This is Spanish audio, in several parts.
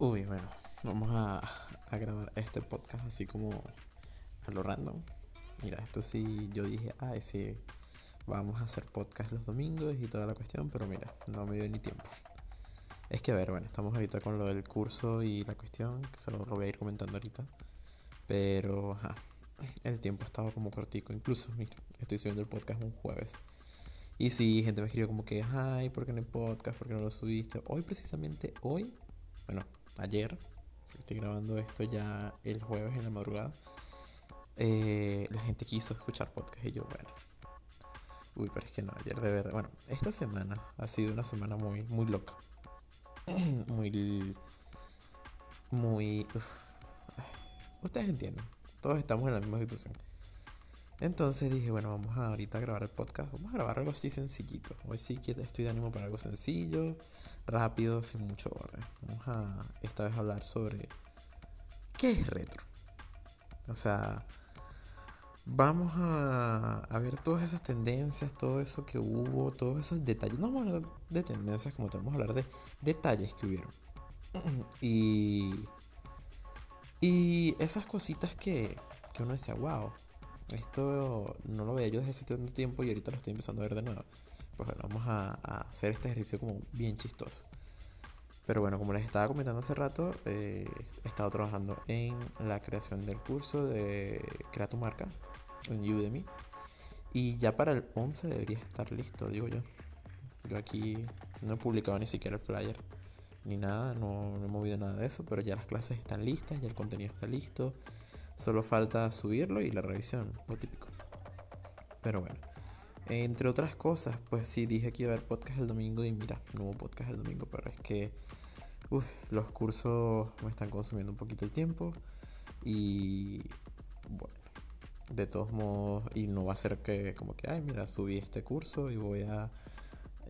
Uy, bueno, vamos a, a grabar este podcast así como a lo random. Mira, esto sí, yo dije, ay, sí, vamos a hacer podcast los domingos y toda la cuestión, pero mira, no me dio ni tiempo. Es que, a ver, bueno, estamos ahorita con lo del curso y la cuestión, que se lo voy a ir comentando ahorita. Pero, ajá, el tiempo estaba como cortico, incluso, mira, estoy subiendo el podcast un jueves. Y sí, gente me escribió como que, ay, ¿por qué no hay podcast? ¿Por qué no lo subiste? Hoy, precisamente, hoy, bueno, ayer, estoy grabando esto ya el jueves en la madrugada, eh, la gente quiso escuchar podcast y yo, bueno. Uy, pero es que no, ayer de verdad. Bueno, esta semana ha sido una semana muy, muy loca. muy. Muy. Ustedes entienden. Todos estamos en la misma situación. Entonces dije, bueno, vamos a ahorita a grabar el podcast. Vamos a grabar algo así sencillito. Hoy sí que estoy de ánimo para algo sencillo, rápido, sin mucho orden. Vamos a esta vez hablar sobre qué es retro. O sea, vamos a, ver todas esas tendencias, todo eso que hubo, todos esos detalles. No vamos a hablar de tendencias como tal, vamos hablar de detalles que hubieron. y, y esas cositas que, que uno decía, wow esto no lo veía yo desde hace tanto tiempo y ahorita lo estoy empezando a ver de nuevo. Pues bueno, vamos a, hacer este ejercicio como bien chistoso. Pero bueno, como les estaba comentando hace rato, eh, he estado trabajando en la creación del curso de Crea tu marca en Udemy. Y ya para el 11 debería estar listo, digo yo. Yo aquí no he publicado ni siquiera el flyer ni nada, no, no he movido nada de eso, pero ya las clases están listas, ya el contenido está listo. Solo falta subirlo y la revisión, lo típico. Pero bueno. Entre otras cosas, pues sí, dije que iba a haber podcast el domingo y mira, no hubo podcast el domingo, pero es que los cursos me están consumiendo un poquito el tiempo y bueno, de todos modos, y no va a ser que como que, ay, mira, subí este curso y voy a,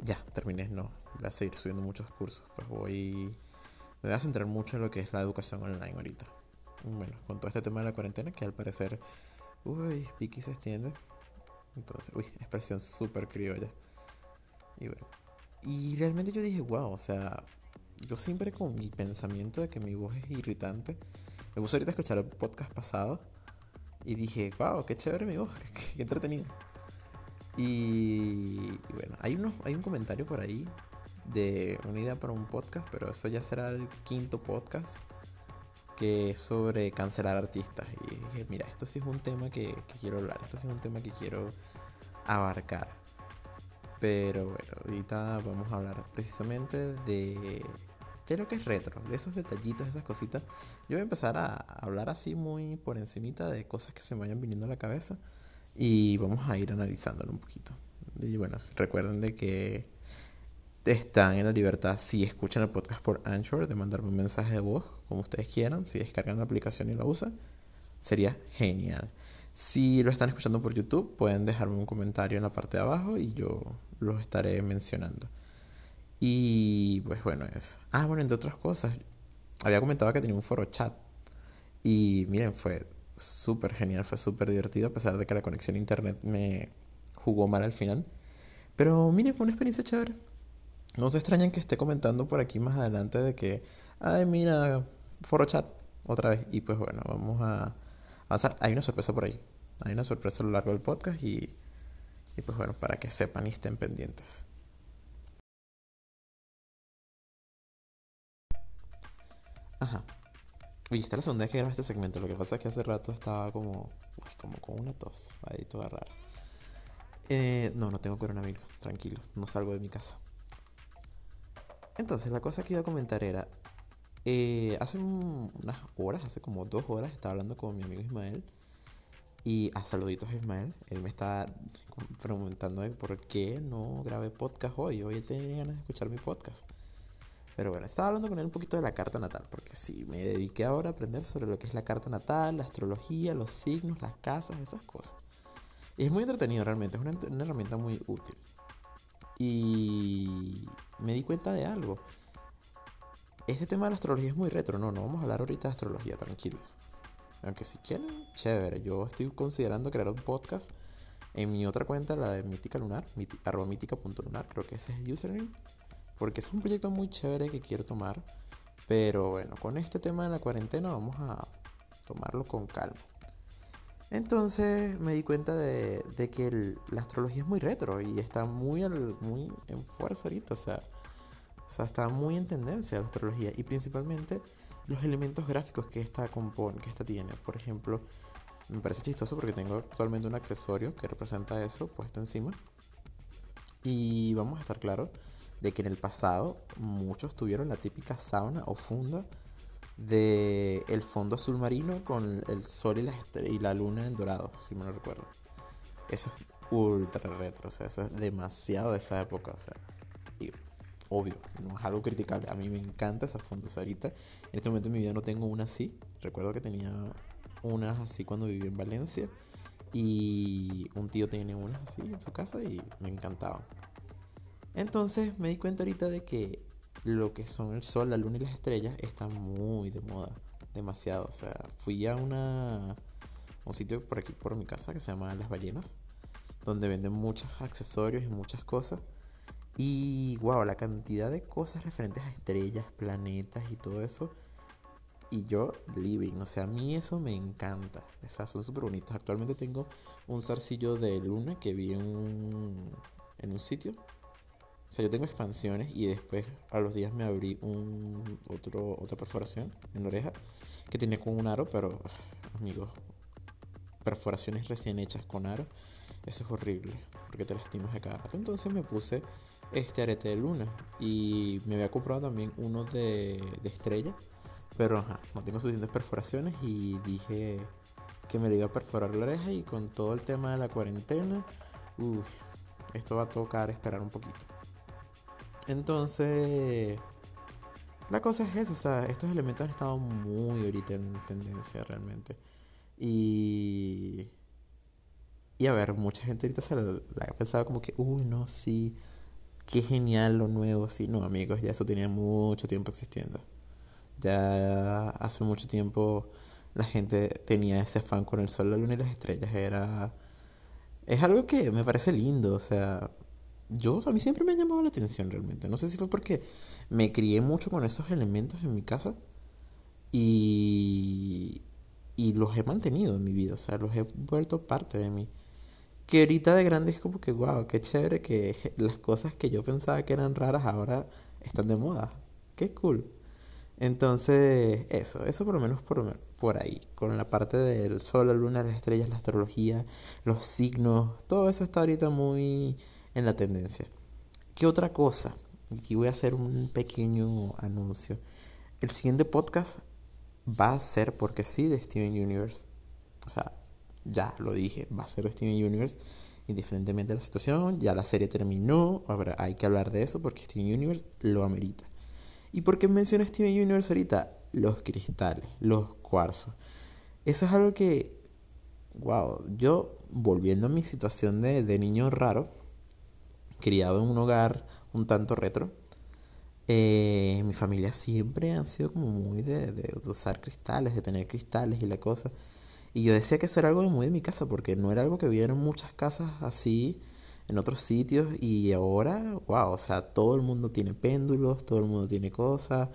ya, terminé, no, voy a seguir subiendo muchos cursos, pues voy, me voy a centrar mucho en lo que es la educación online ahorita bueno, con todo este tema de la cuarentena, que al parecer, uy, Vicky se extiende. Entonces, uy, expresión súper criolla. Y bueno, y realmente yo dije, wow, o sea, yo siempre con mi pensamiento de que mi voz es irritante, me puse ahorita escuchar el podcast pasado y dije, wow, qué chévere mi voz, qué, entretenido. Y, y, bueno, hay, unos, hay un comentario por ahí de una idea para un podcast, pero eso ya será el quinto podcast que es sobre cancelar artistas. Y dije, mira, esto sí es un tema que, quiero hablar, esto sí es un tema que quiero abarcar. Pero bueno, ahorita vamos a hablar precisamente de, de lo que es retro, de esos detallitos, esas cositas. Yo voy a empezar a hablar así muy por encimita de cosas que se me vayan viniendo a la cabeza y vamos a ir analizándolo un poquito. Y bueno, recuerden de que están en la libertad, si escuchan el podcast por Anchor, de mandarme un mensaje de voz, como ustedes quieran. Si descargan la aplicación y la usan, sería genial. Si lo están escuchando por YouTube, pueden dejarme un comentario en la parte de abajo y yo los estaré mencionando. Y pues bueno, es. Ah, bueno, entre otras cosas, había comentado que tenía un foro chat. Y miren, fue súper genial, fue súper divertido, a pesar de que la conexión a internet me jugó mal al final. Pero miren, fue una experiencia chévere. No se extrañan que esté comentando por aquí más adelante de que, ay, mira, foro chat otra vez. Y pues bueno, vamos a avanzar. Hay una sorpresa por ahí. Hay una sorpresa a lo largo del podcast y, y pues bueno, para que sepan y estén pendientes. Ajá. Oye, esta es la segunda vez que grabo este segmento. Lo que pasa es que hace rato estaba como, como con una tos ahí toda rara. Eh, no, no tengo coronavirus. Tranquilo, no salgo de mi casa. Entonces, la cosa que iba a comentar era, eh, hace unas horas, hace como dos horas, estaba hablando con mi amigo Ismael. Y a saluditos a Ismael, él me estaba preguntando por qué no grabé podcast hoy. Hoy tenía ganas de escuchar mi podcast. Pero bueno, estaba hablando con él un poquito de la carta natal, porque sí, me dediqué ahora a aprender sobre lo que es la carta natal, la astrología, los signos, las casas, esas cosas. Es muy entretenido realmente, es una herramienta muy útil. Y me di cuenta de algo. Este tema de la astrología es muy retro, no, no vamos a hablar ahorita de astrología, tranquilos. Aunque si quieren, chévere. Yo estoy considerando crear un podcast en mi otra cuenta, la de Mítica Lunar, arroba mítica.lunar, creo que ese es el username. Porque es un proyecto muy chévere que quiero tomar Pero bueno, con este tema de la cuarentena vamos a tomarlo con calma. Entonces me di cuenta de, que la astrología es muy retro y está muy, muy en fuerza ahorita. O sea, o sea, está muy en tendencia la astrología y principalmente los elementos gráficos que esta compone, que esta tiene. Por ejemplo, me parece chistoso porque tengo actualmente un accesorio que representa eso puesto encima. Y vamos a estar claros de que en el pasado muchos tuvieron la típica sauna o funda de el fondo azul marino con el sol y la, y la luna en dorado, si me lo recuerdo. Eso es ultra retro, o sea, eso es demasiado de esa época, o sea, obvio, no es algo criticable. A mí me encanta esa fondos ahorita. En este momento en mi vida no tengo una así. Recuerdo que tenía unas así cuando viví en Valencia y un tío tiene unas así en su casa y me encantaban. Entonces me di cuenta ahorita de que lo que son el sol, la luna y las estrellas están muy de moda, demasiado. O sea, fui a una un sitio por aquí por mi casa que se llama Las Ballenas, donde venden muchos accesorios y muchas cosas. Y wow, la cantidad de cosas referentes a estrellas, planetas y todo eso. Y yo living, o sea, a mí eso me encanta. O sea, son súper bonitos. Actualmente tengo un zarcillo de luna que vi en en un sitio o sea, yo tengo expansiones y después a los días me abrí un, otro, otra perforación en la oreja que tenía con un aro, pero amigos, perforaciones recién hechas con aro, eso es horrible, porque te lastimas de cada. Entonces me puse este arete de luna y me había comprado también uno de, de estrella, pero ajá, no tengo suficientes perforaciones y dije que me lo iba a perforar la oreja y con todo el tema de la cuarentena, uff, esto va a tocar esperar un poquito. Entonces, la cosa es eso, o sea, estos elementos han estado muy ahorita en tendencia realmente. Y... Y a ver, mucha gente ahorita se la, ha pensado como que, uy, no, sí, qué genial lo nuevo, sí, no, amigos, ya eso tenía mucho tiempo existiendo. Ya hace mucho tiempo la gente tenía ese afán con el sol, la luna y las estrellas. Era... Es algo que me parece lindo, o sea, yo, a mí siempre me ha llamado la atención realmente. No sé si fue porque me crié mucho con esos elementos en mi casa y, y los he mantenido en mi vida, o sea, los he vuelto parte de mí. Que ahorita de grande es como que, wow, qué chévere que las cosas que yo pensaba que eran raras ahora están de moda. Qué cool. Entonces, eso, eso por lo menos por, por ahí, con la parte del sol, la luna, las estrellas, la astrología, los signos, todo eso está ahorita muy en la tendencia. ¿Qué otra cosa? Aquí voy a hacer un pequeño anuncio. El siguiente podcast va a ser porque sí de Steven Universe. O sea, ya lo dije, va a ser Steven Universe. Indiferentemente de la situación, ya la serie terminó. Ahora hay que hablar de eso porque Steven Universe lo amerita. ¿Y por qué menciona Steven Universe ahorita? Los cristales, los cuarzos. Eso es algo que, wow, yo volviendo a mi situación de, de niño raro, criado en un hogar un tanto retro, eh, mi familia siempre ha sido como muy de, de, usar cristales, de tener cristales y la cosa. Y yo decía que eso era algo muy de mi casa, porque no era algo que vieron muchas casas así en otros sitios. Y ahora, wow, o sea, todo el mundo tiene péndulos, todo el mundo tiene cosas.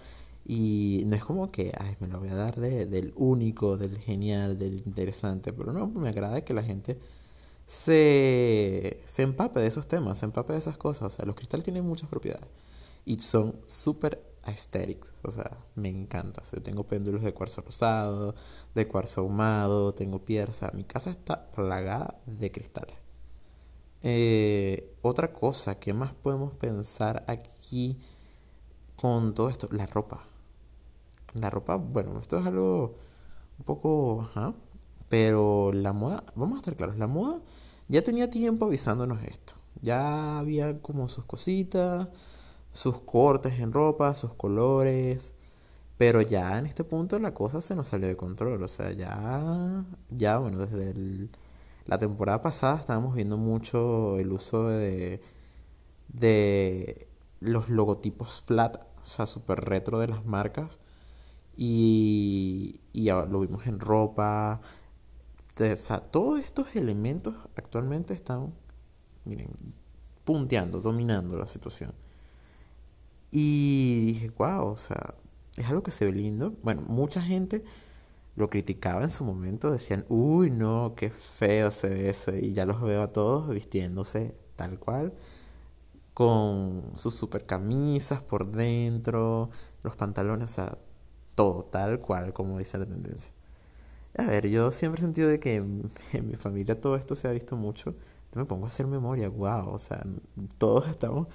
Y no es como que, ay, me lo voy a dar de, del único, del genial, del interesante. Pero no, me agrada que la gente se, se empape de esos temas, se empape de esas cosas. O sea, los cristales tienen muchas propiedades y son súper aesthetics. O sea, me encanta. O tengo péndulos de cuarzo rosado, de cuarzo ahumado, tengo piedras. O sea, mi casa está plagada de cristales. Eh, otra cosa, ¿qué más podemos pensar aquí con todo esto? La ropa. La ropa, bueno, esto es algo un poco... Pero la moda, vamos a estar claros, la moda ya tenía tiempo avisándonos esto. Ya había como sus cositas, sus cortes en ropa, sus colores. Pero ya en este punto la cosa se nos salió de control. O sea, ya, ya bueno, desde la temporada pasada estábamos viendo mucho el uso de, de los logotipos flat, o sea, súper retro de las marcas. Y, y lo vimos en ropa, o sea, todos estos elementos actualmente están, miren, punteando, dominando la situación. Y dije, wow, o sea, es algo que se ve lindo. Bueno, mucha gente lo criticaba en su momento, decían, uy, no, qué feo se ve eso. Y ya los veo a todos vistiéndose tal cual, con sus super camisas por dentro, los pantalones, o sea, todo tal cual, como dice la tendencia. A ver, yo siempre he sentido de que en, mi familia todo esto se ha visto mucho. Entonces me pongo a hacer memoria, wow, o sea, todos estamos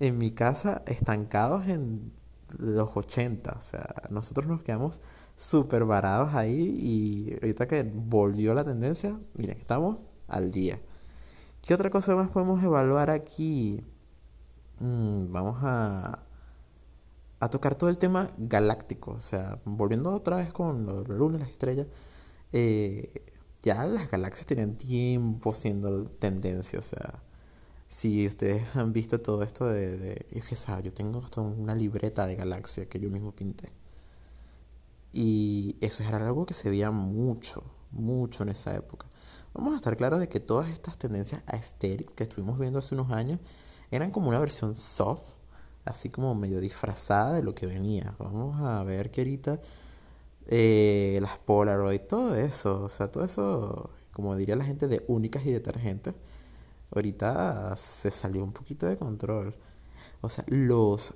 en mi casa estancados en los 80, o sea, nosotros nos quedamos súper varados ahí y ahorita que volvió la tendencia, miren, estamos al día. ¿Qué otra cosa más podemos evaluar aquí? Mm, vamos a, a tocar todo el tema galáctico, o sea, volviendo otra vez con la luna las estrellas, eh, ya las galaxias tienen tiempo siendo tendencia, o sea, si ustedes han visto todo esto de, de yo tengo hasta una libreta de galaxias que yo mismo pinté. Y eso era algo que se veía mucho, mucho en esa época. Vamos a estar claros de que todas estas tendencias aesthetics que estuvimos viendo hace unos años eran como una versión soft, así como medio disfrazada de lo que venía. Vamos a ver que ahorita eh, las Polaroid, todo eso, o sea, todo eso, como diría la gente de únicas y detergentes, ahorita se salió un poquito de control. O sea, los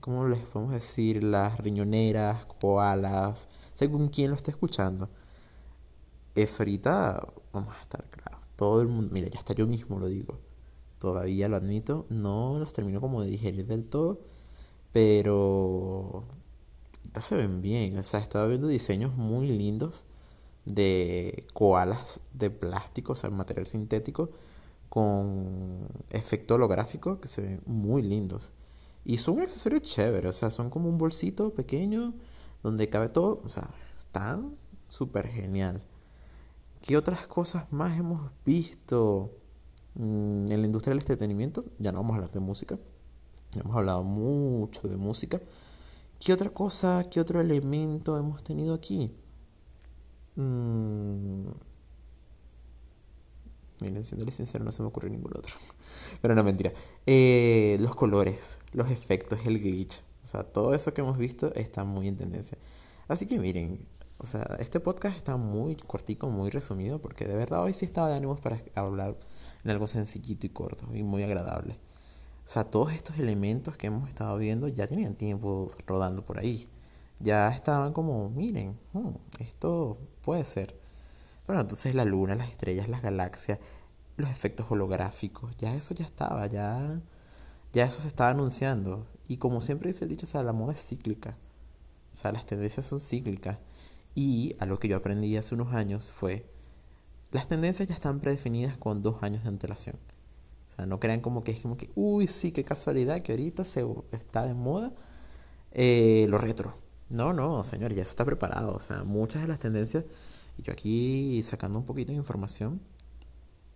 ¿cómo les podemos decir? Las riñoneras, koalas, según quien lo esté escuchando. Eso ahorita, vamos a estar claros, todo el mundo, mira, ya hasta yo mismo lo digo, todavía lo admito, no los termino como de digerir del todo, pero ya se ven bien, o sea, he estado viendo diseños muy lindos de koalas de plástico, o sea, material sintético, con efecto holográfico que se ven muy lindos. Y son un accesorio chévere, o sea, son como un bolsito pequeño donde cabe todo, o sea, están súper genial. ¿Qué otras cosas más hemos visto mm, en la industria del entretenimiento? Ya no vamos a hablar de música, ya hemos hablado mucho de música. ¿Qué otra cosa, qué otro elemento hemos tenido aquí? Mm, Miren, siendo sincero, no se me ocurre ningún otro. Pero no, mentira. Eh, los colores, los efectos, el glitch. O sea, todo eso que hemos visto está muy en tendencia. Así que miren, o sea, este podcast está muy cortico, muy resumido, porque de verdad hoy sí estaba de ánimos para hablar en algo sencillito y corto y muy agradable. O sea, todos estos elementos que hemos estado viendo ya tenían tiempo rodando por ahí. Ya estaban como, miren, hmm, esto puede ser. Bueno, entonces la luna, las estrellas, las galaxias, los efectos holográficos, ya eso ya estaba, ya, ya eso se estaba anunciando. Y como siempre dice el dicho, o sea, la moda es cíclica. O sea, las tendencias son cíclicas. Y a lo que yo aprendí hace unos años fue, las tendencias ya están predefinidas con dos años de antelación. O sea, no crean como que es como que, uy, sí, qué casualidad que ahorita se está de moda eh, lo retro. No, no, señor, ya está preparado. O sea, muchas de las tendencias y yo aquí sacando un poquito de información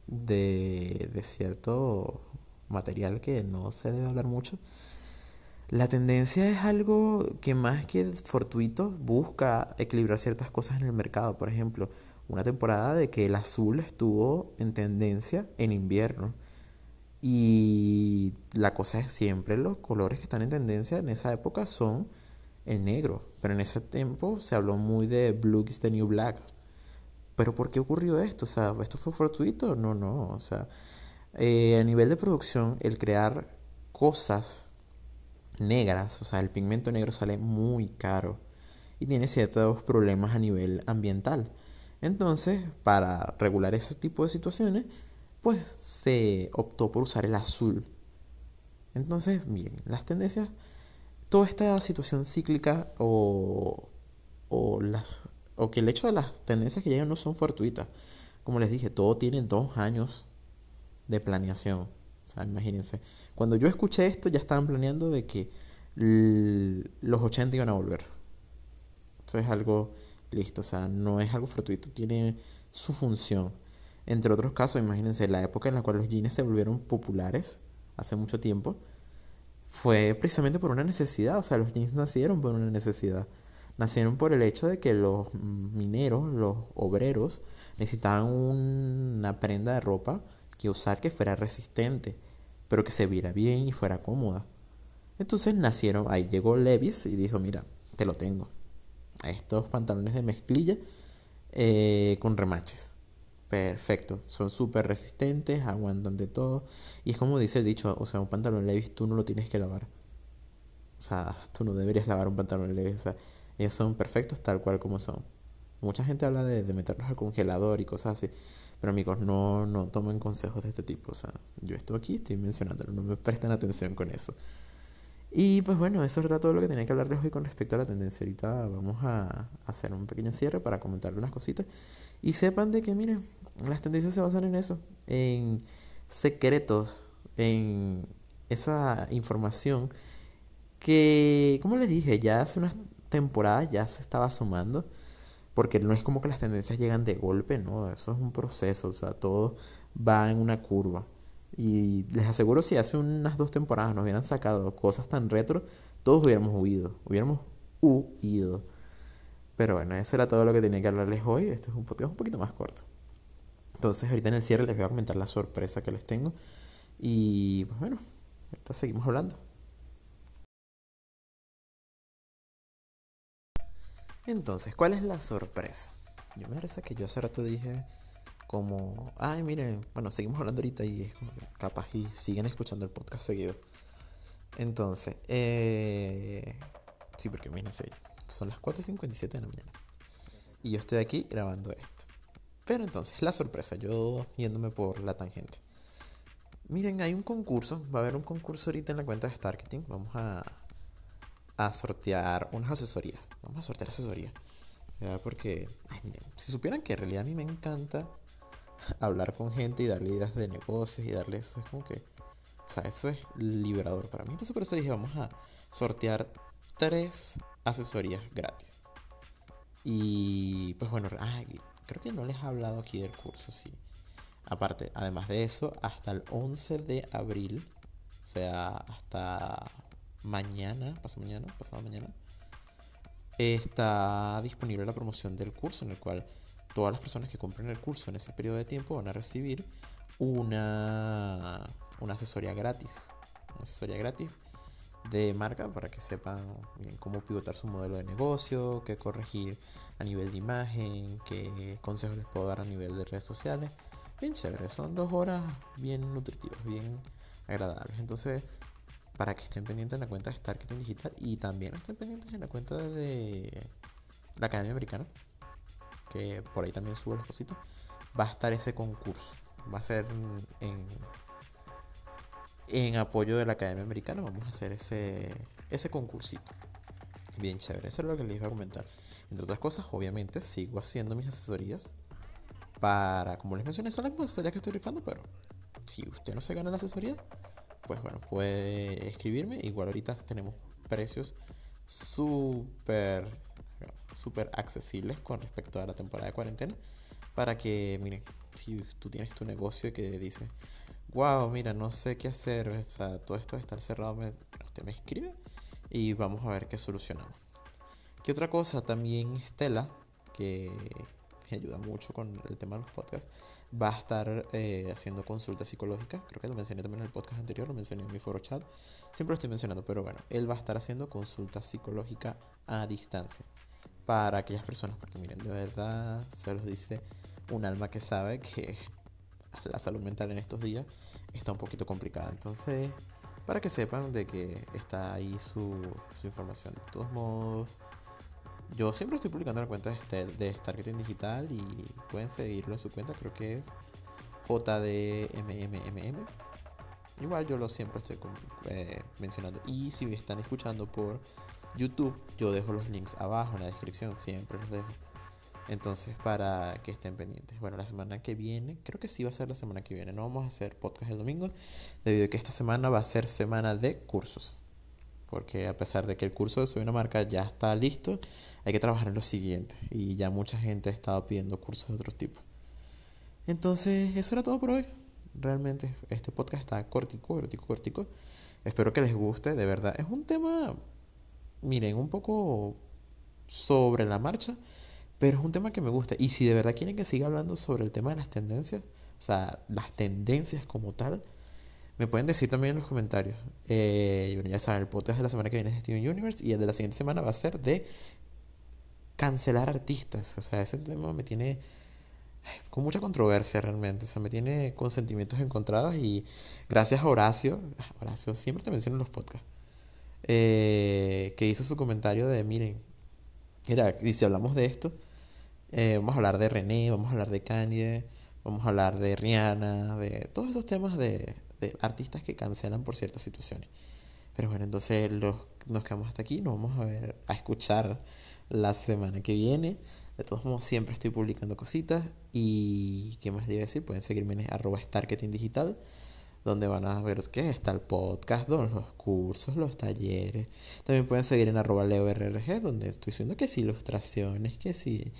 de, de cierto material que no se debe hablar mucho. La tendencia es algo que más que fortuito busca equilibrar ciertas cosas en el mercado. Por ejemplo, una temporada de que el azul estuvo en tendencia en invierno. Y la cosa es siempre los colores que están en tendencia en esa época son el negro. Pero en ese tiempo se habló muy de Blue is the New Black. Pero ¿por qué ocurrió esto? O sea, ¿esto fue fortuito? No, no. O sea, eh, a nivel de producción, el crear cosas negras, o sea, el pigmento negro sale muy caro y tiene ciertos problemas a nivel ambiental. Entonces, para regular ese tipo de situaciones, pues se optó por usar el azul. Entonces, bien, las tendencias, toda esta situación cíclica o, las o que el hecho de las tendencias que llegan no son fortuitas. Como les dije, todo tiene dos años de planeación. O sea, imagínense. Cuando yo escuché esto, ya estaban planeando de que los 80 iban a volver. Eso es algo listo. O sea, no es algo fortuito. Tiene su función. Entre otros casos, imagínense, la época en la cual los jeans se volvieron populares, hace mucho tiempo, fue precisamente por una necesidad. O sea, los jeans nacieron por una necesidad nacieron por el hecho de que los mineros, los obreros, necesitaban una prenda de ropa que usar que fuera resistente, pero que se viera bien y fuera cómoda. Entonces nacieron, ahí llegó Levis y dijo, mira, te lo tengo. Estos pantalones de mezclilla eh, con remaches. Perfecto, son súper resistentes, aguantan de todo. Y es como dice el dicho, o sea, un pantalón Levis tú no lo tienes que lavar. O sea, tú no deberías lavar un pantalón Levis. O sea, ellos son perfectos tal cual como son. Mucha gente habla de, de meterlos al congelador y cosas así. Pero amigos, no, no tomen consejos de este tipo. O sea, yo estoy aquí, estoy mencionándolo, no me prestan atención con eso. Y pues bueno, eso era todo lo que tenía que hablarles hoy con respecto a la tendencia. Ahorita vamos a hacer un pequeño cierre para comentarle unas cositas. Y sepan de que, miren, las tendencias se basan en eso, en secretos, en esa información que, como les dije, ya hace unas temporadas ya se estaba sumando, porque no es como que las tendencias llegan de golpe, ¿no? Eso es un proceso, o sea, todo va en una curva. Y les aseguro, si hace unas dos temporadas nos hubieran sacado cosas tan retro, todos hubiéramos huido, hubiéramos huido. Pero bueno, eso era todo lo que tenía que hablarles hoy. Este es un podcast un poquito más corto. Entonces, ahorita en el cierre les voy a comentar la sorpresa que les tengo. Y pues bueno, ahorita seguimos hablando. Entonces, ¿cuál es la sorpresa? Yo me parece que yo hace rato dije como, ay, miren, bueno, seguimos hablando ahorita y es como capaz y siguen escuchando el podcast seguido. Entonces, eh, sí, porque imagínense, son las 4.57 de la mañana. Y yo estoy aquí grabando esto. Pero entonces, la sorpresa, yo yéndome por la tangente. Miren, hay un concurso, va a haber un concurso ahorita en la cuenta de Starketing. Vamos a, a sortear unas asesorías. Vamos a sortear asesorías. Porque, si supieran que en realidad a mí me encanta hablar con gente y darle ideas de negocios y darle eso. Es como que, o sea, eso es liberador para mí. Entonces por eso dije, vamos a sortear tres asesorías gratis. Y pues bueno, creo que no les he hablado aquí del curso, sí. Aparte, además de eso, hasta el 11 de abril, o sea, hasta mañana, pasado mañana, pasado mañana, está disponible la promoción del curso en el cual todas las personas que compren el curso en ese periodo de tiempo van a recibir una, una asesoría gratis. Una asesoría gratis de marca para que sepan cómo pivotar su modelo de negocio, qué corregir a nivel de imagen, qué consejos les puedo dar a nivel de redes sociales. Bien chévere, son dos horas bien nutritivas, bien agradables. Entonces, para que estén pendientes en la cuenta de Starketing Digital y también estén pendientes en la cuenta de la Academia Americana, que por ahí también subo las cositas, va a estar ese concurso. Va a ser en, en apoyo de la Academia Americana. Vamos a hacer ese, ese concursito. Bien chévere. Eso es lo que les iba a comentar. Entre otras cosas, obviamente, sigo haciendo mis asesorías para, como les mencioné, son las mismas asesorías que estoy rifando, pero si usted no se gana la asesoría, pues bueno, puede escribirme. Igual ahorita tenemos precios súper súper accesibles con respecto a la temporada de cuarentena para que, miren, si tú tienes tu negocio que dice, wow, mira, no sé qué hacer, o sea, todo esto de estar cerrado, usted me escribe y vamos a ver qué solucionamos. ¿Qué otra cosa? También Estela, que me ayuda mucho con el tema de los podcasts, va a estar eh, haciendo consultas psicológicas. Creo que lo mencioné también en el podcast anterior, lo mencioné en mi foro chat. Siempre lo estoy mencionando, pero bueno, él va a estar haciendo consultas psicológicas a distancia para aquellas personas, porque miren, de verdad se los dice un alma que sabe que la salud mental en estos días está un poquito complicada. Entonces, para que sepan de que está ahí su, información. De todos modos, yo siempre estoy publicando la cuenta de, este, de Starketing Digital y pueden seguirlo en su cuenta, creo que es JDMMMM. Igual yo lo siempre estoy eh, mencionando. Y si están escuchando por YouTube, yo dejo los links abajo en la descripción, siempre los dejo. Entonces, para que estén pendientes. Bueno, la semana que viene, creo que sí va a ser la semana que viene. No vamos a hacer podcast el domingo, debido a que esta semana va a ser semana de cursos. Porque a pesar de que el curso de Soy una marca ya está listo, hay que trabajar en lo siguiente. Y ya mucha gente ha estado pidiendo cursos de otro tipo. Entonces, eso era todo por hoy. Realmente, este podcast está cortico, cortico, cortico. Espero que les guste, de verdad. Es un tema miren, un poco sobre la marcha, pero es un tema que me gusta. Y si de verdad quieren que siga hablando sobre el tema de las tendencias, o sea, las tendencias como tal, Me pueden decir también en los comentarios. Eh, ya saben, el podcast de la semana que viene es de Steven Universe y el de la siguiente semana va a ser de cancelar artistas. O sea, ese tema me tiene con mucha controversia realmente. O sea, me tiene con sentimientos encontrados y gracias a Horacio, Horacio siempre te menciono en los podcasts, eh, que hizo su comentario de, miren, mira, y si hablamos de esto, eh, vamos a hablar de René, vamos a hablar de Kanye, vamos a hablar de Rihanna, de todos esos temas de, artistas que cancelan por ciertas situaciones. Pero bueno, entonces los, nos quedamos hasta aquí, nos vamos a ver, a escuchar la semana que viene. De todos modos, siempre estoy publicando cositas. Y qué más le iba a decir, pueden seguirme en arroba digital, donde van a ver que está el podcast, los cursos, los talleres. También pueden seguir en arroba leorrg, donde estoy subiendo que sí, ilustraciones, que sí,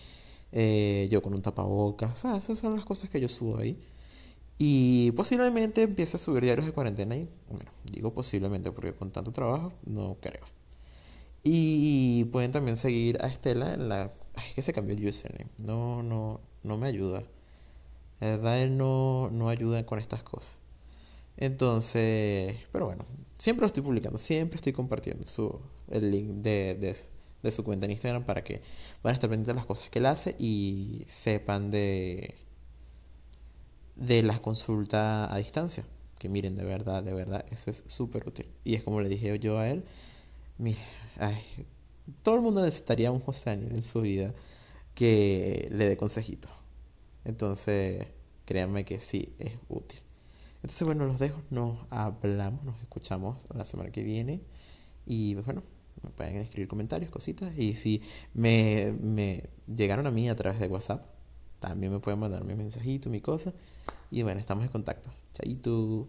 eh, yo con un tapabocas. O sea, esas son las cosas que yo subo ahí. Y posiblemente empiece a subir diarios de cuarentena y, bueno, digo posiblemente porque con tanto trabajo no creo. Y pueden también seguir a Estela en la... Ay, es que se cambió el username. No, no, no me ayuda. La verdad, él no, no ayuda con estas cosas. Entonces, pero bueno, siempre lo estoy publicando, siempre estoy compartiendo su, el link de, de, de su cuenta en Instagram para que van a estar pendientes de las cosas que él hace y sepan de, de la consulta a distancia. Que miren, de verdad, de verdad, eso es súper útil. Y es como le dije yo a él, mire, ay, todo el mundo necesitaría un José en su vida que le dé consejitos. Entonces, créanme que sí, es útil. Entonces, bueno, los dejo, nos hablamos, nos escuchamos la semana que viene. Y pues, bueno, me pueden escribir comentarios, cositas. Y si me, me llegaron a mí a través de WhatsApp, también me pueden mandar mi mensajito, mi cosa. Y bueno, estamos en contacto. Chaito.